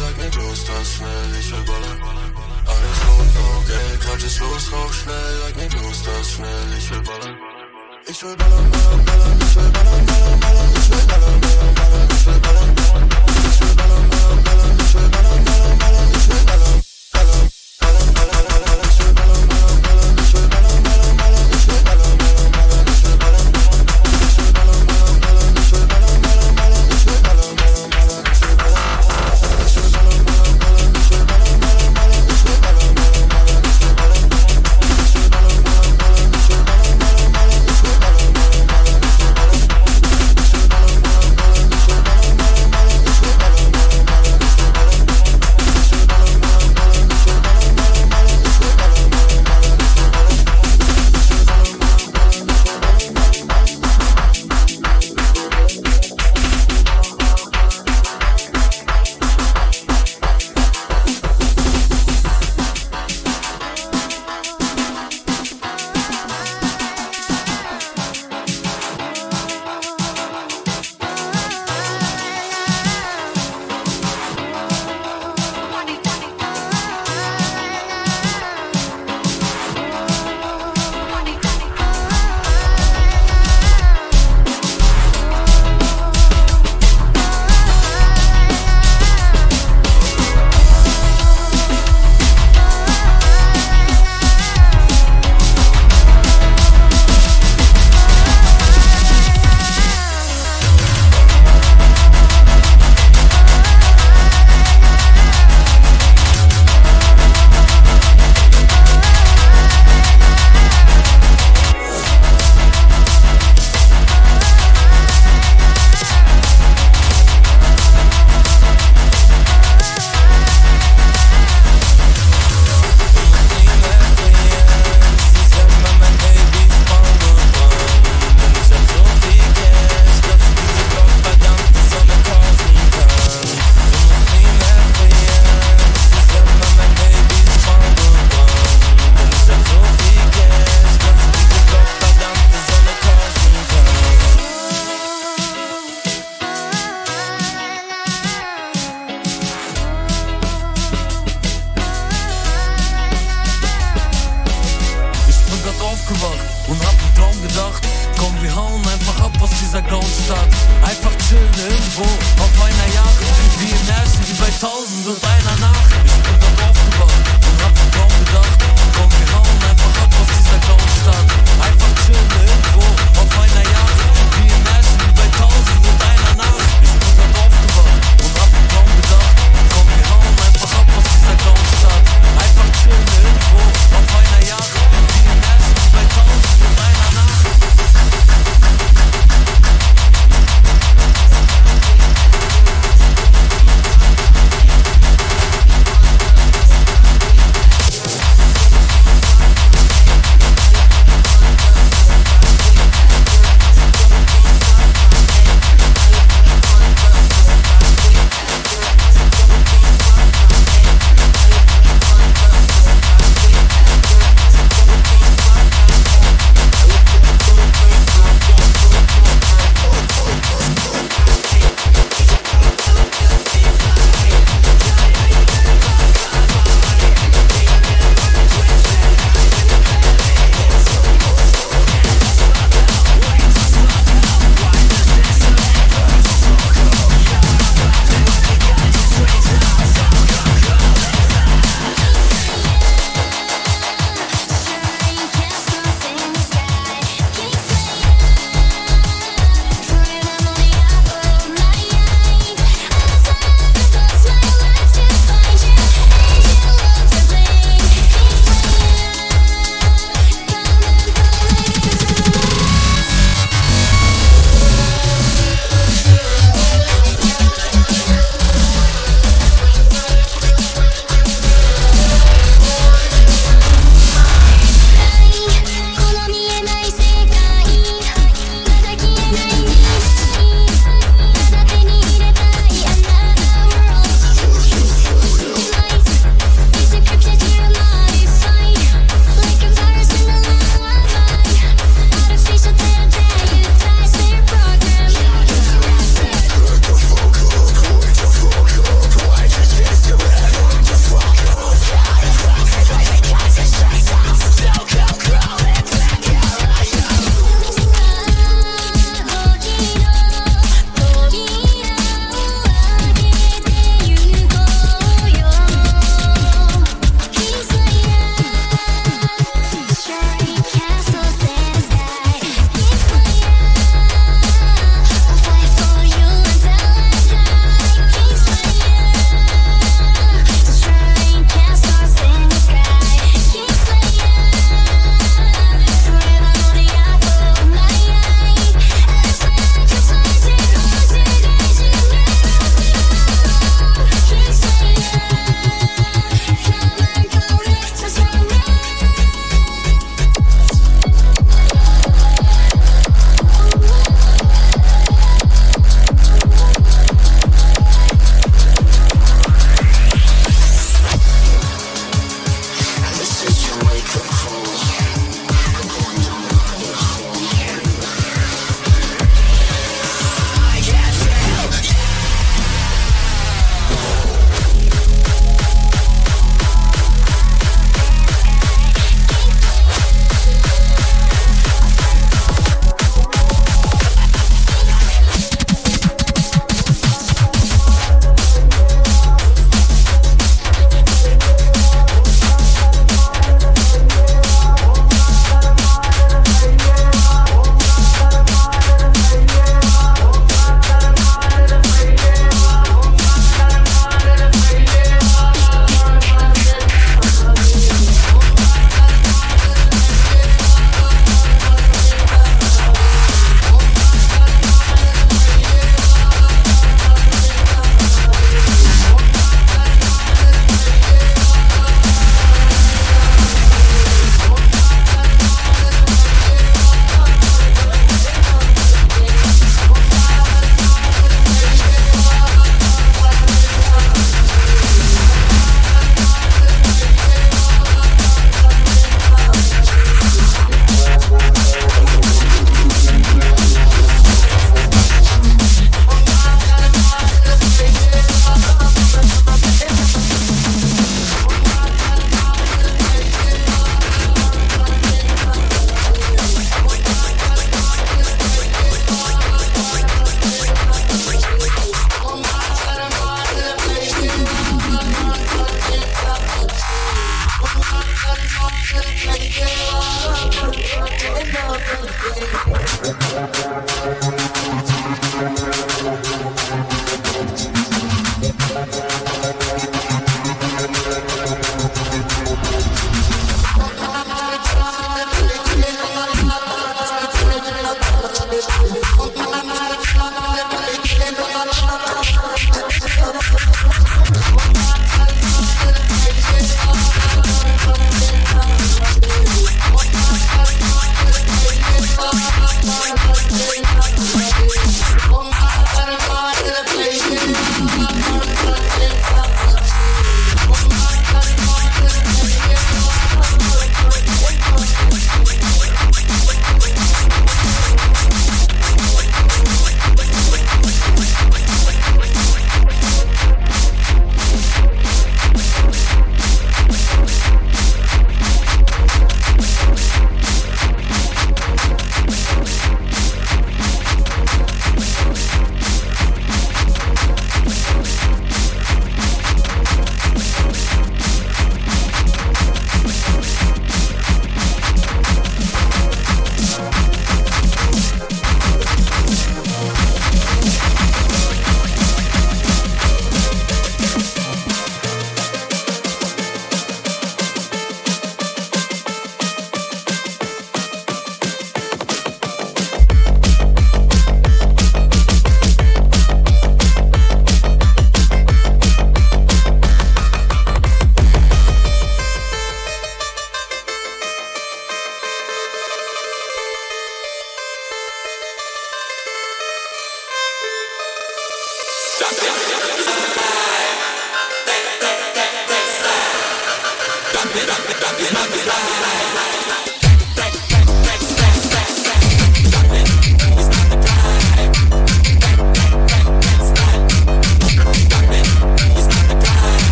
like sag nicht das schnell, ich will ballern. Alles gut, okay, Quatsch ist los, rauch schnell, like nicht los, das schnell, ich will ballern. Ich will ballern, ballern, ballern, ich will ballern, ballern, ballern, ich will ballern, ballern, ballern, ich will ballern. ballern.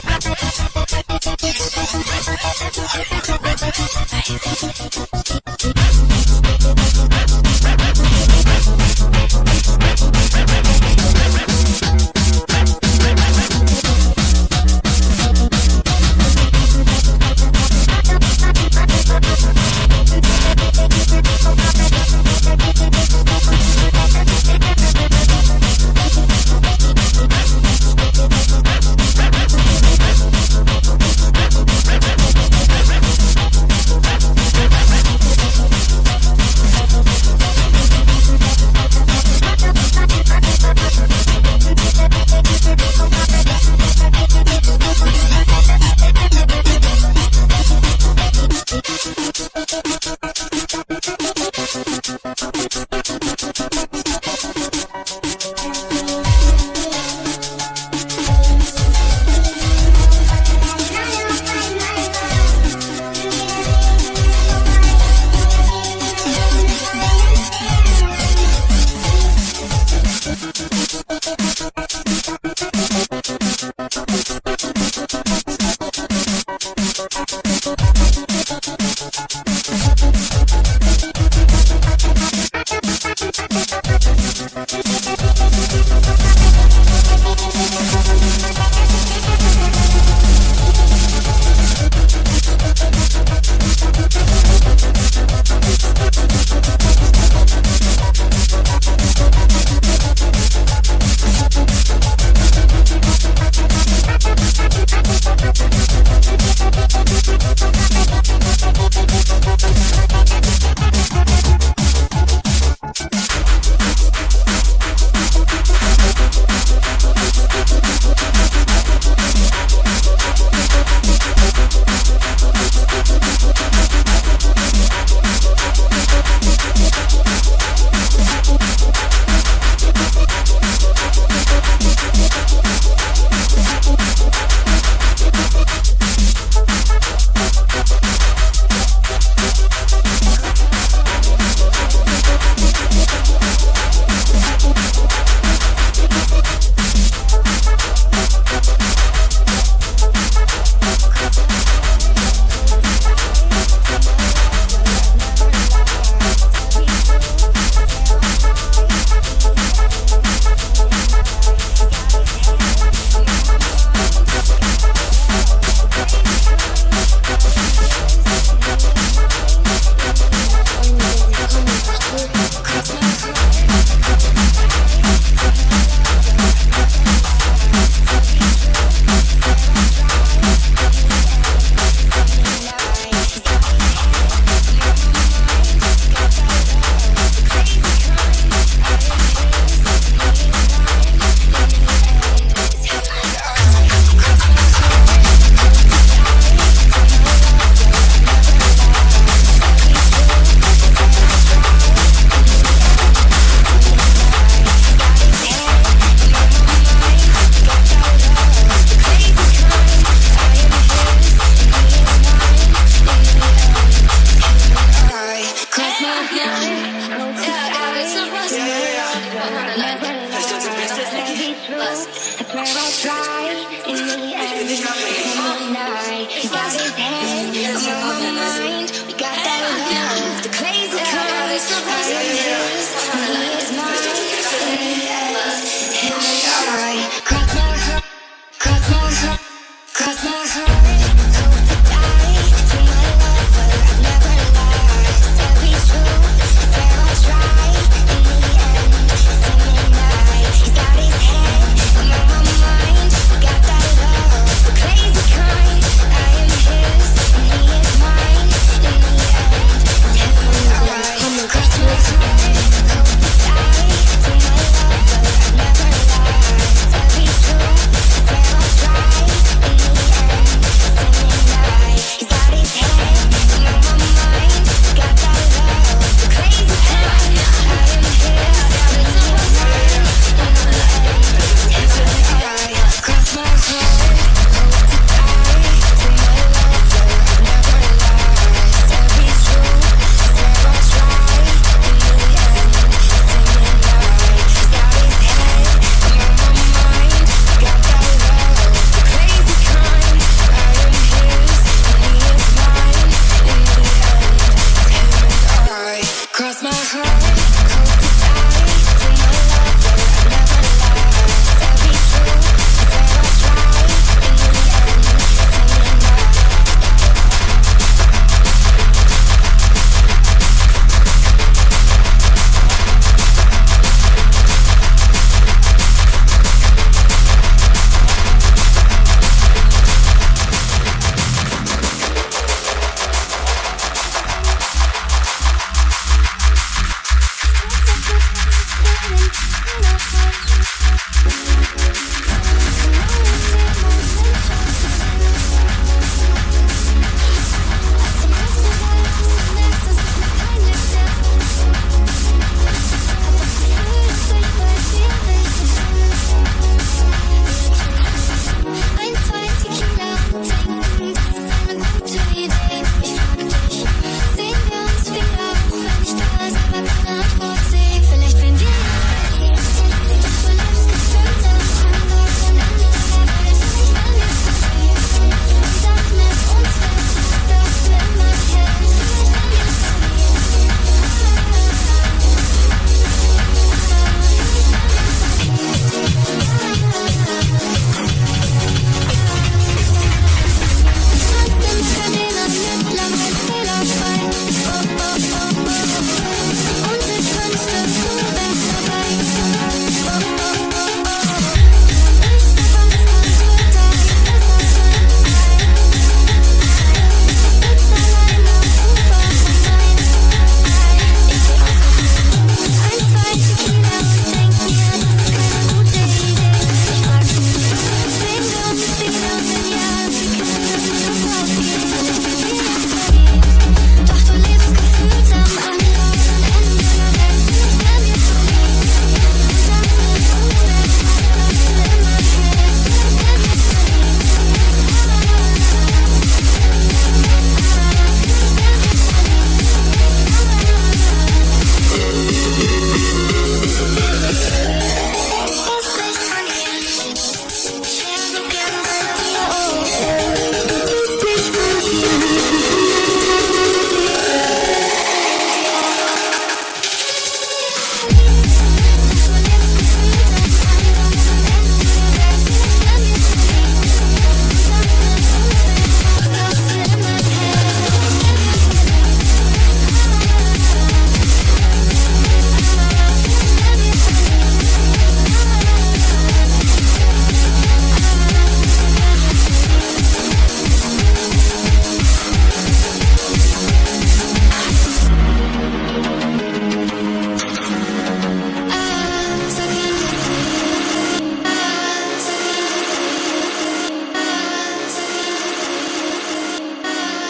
I'm yeah.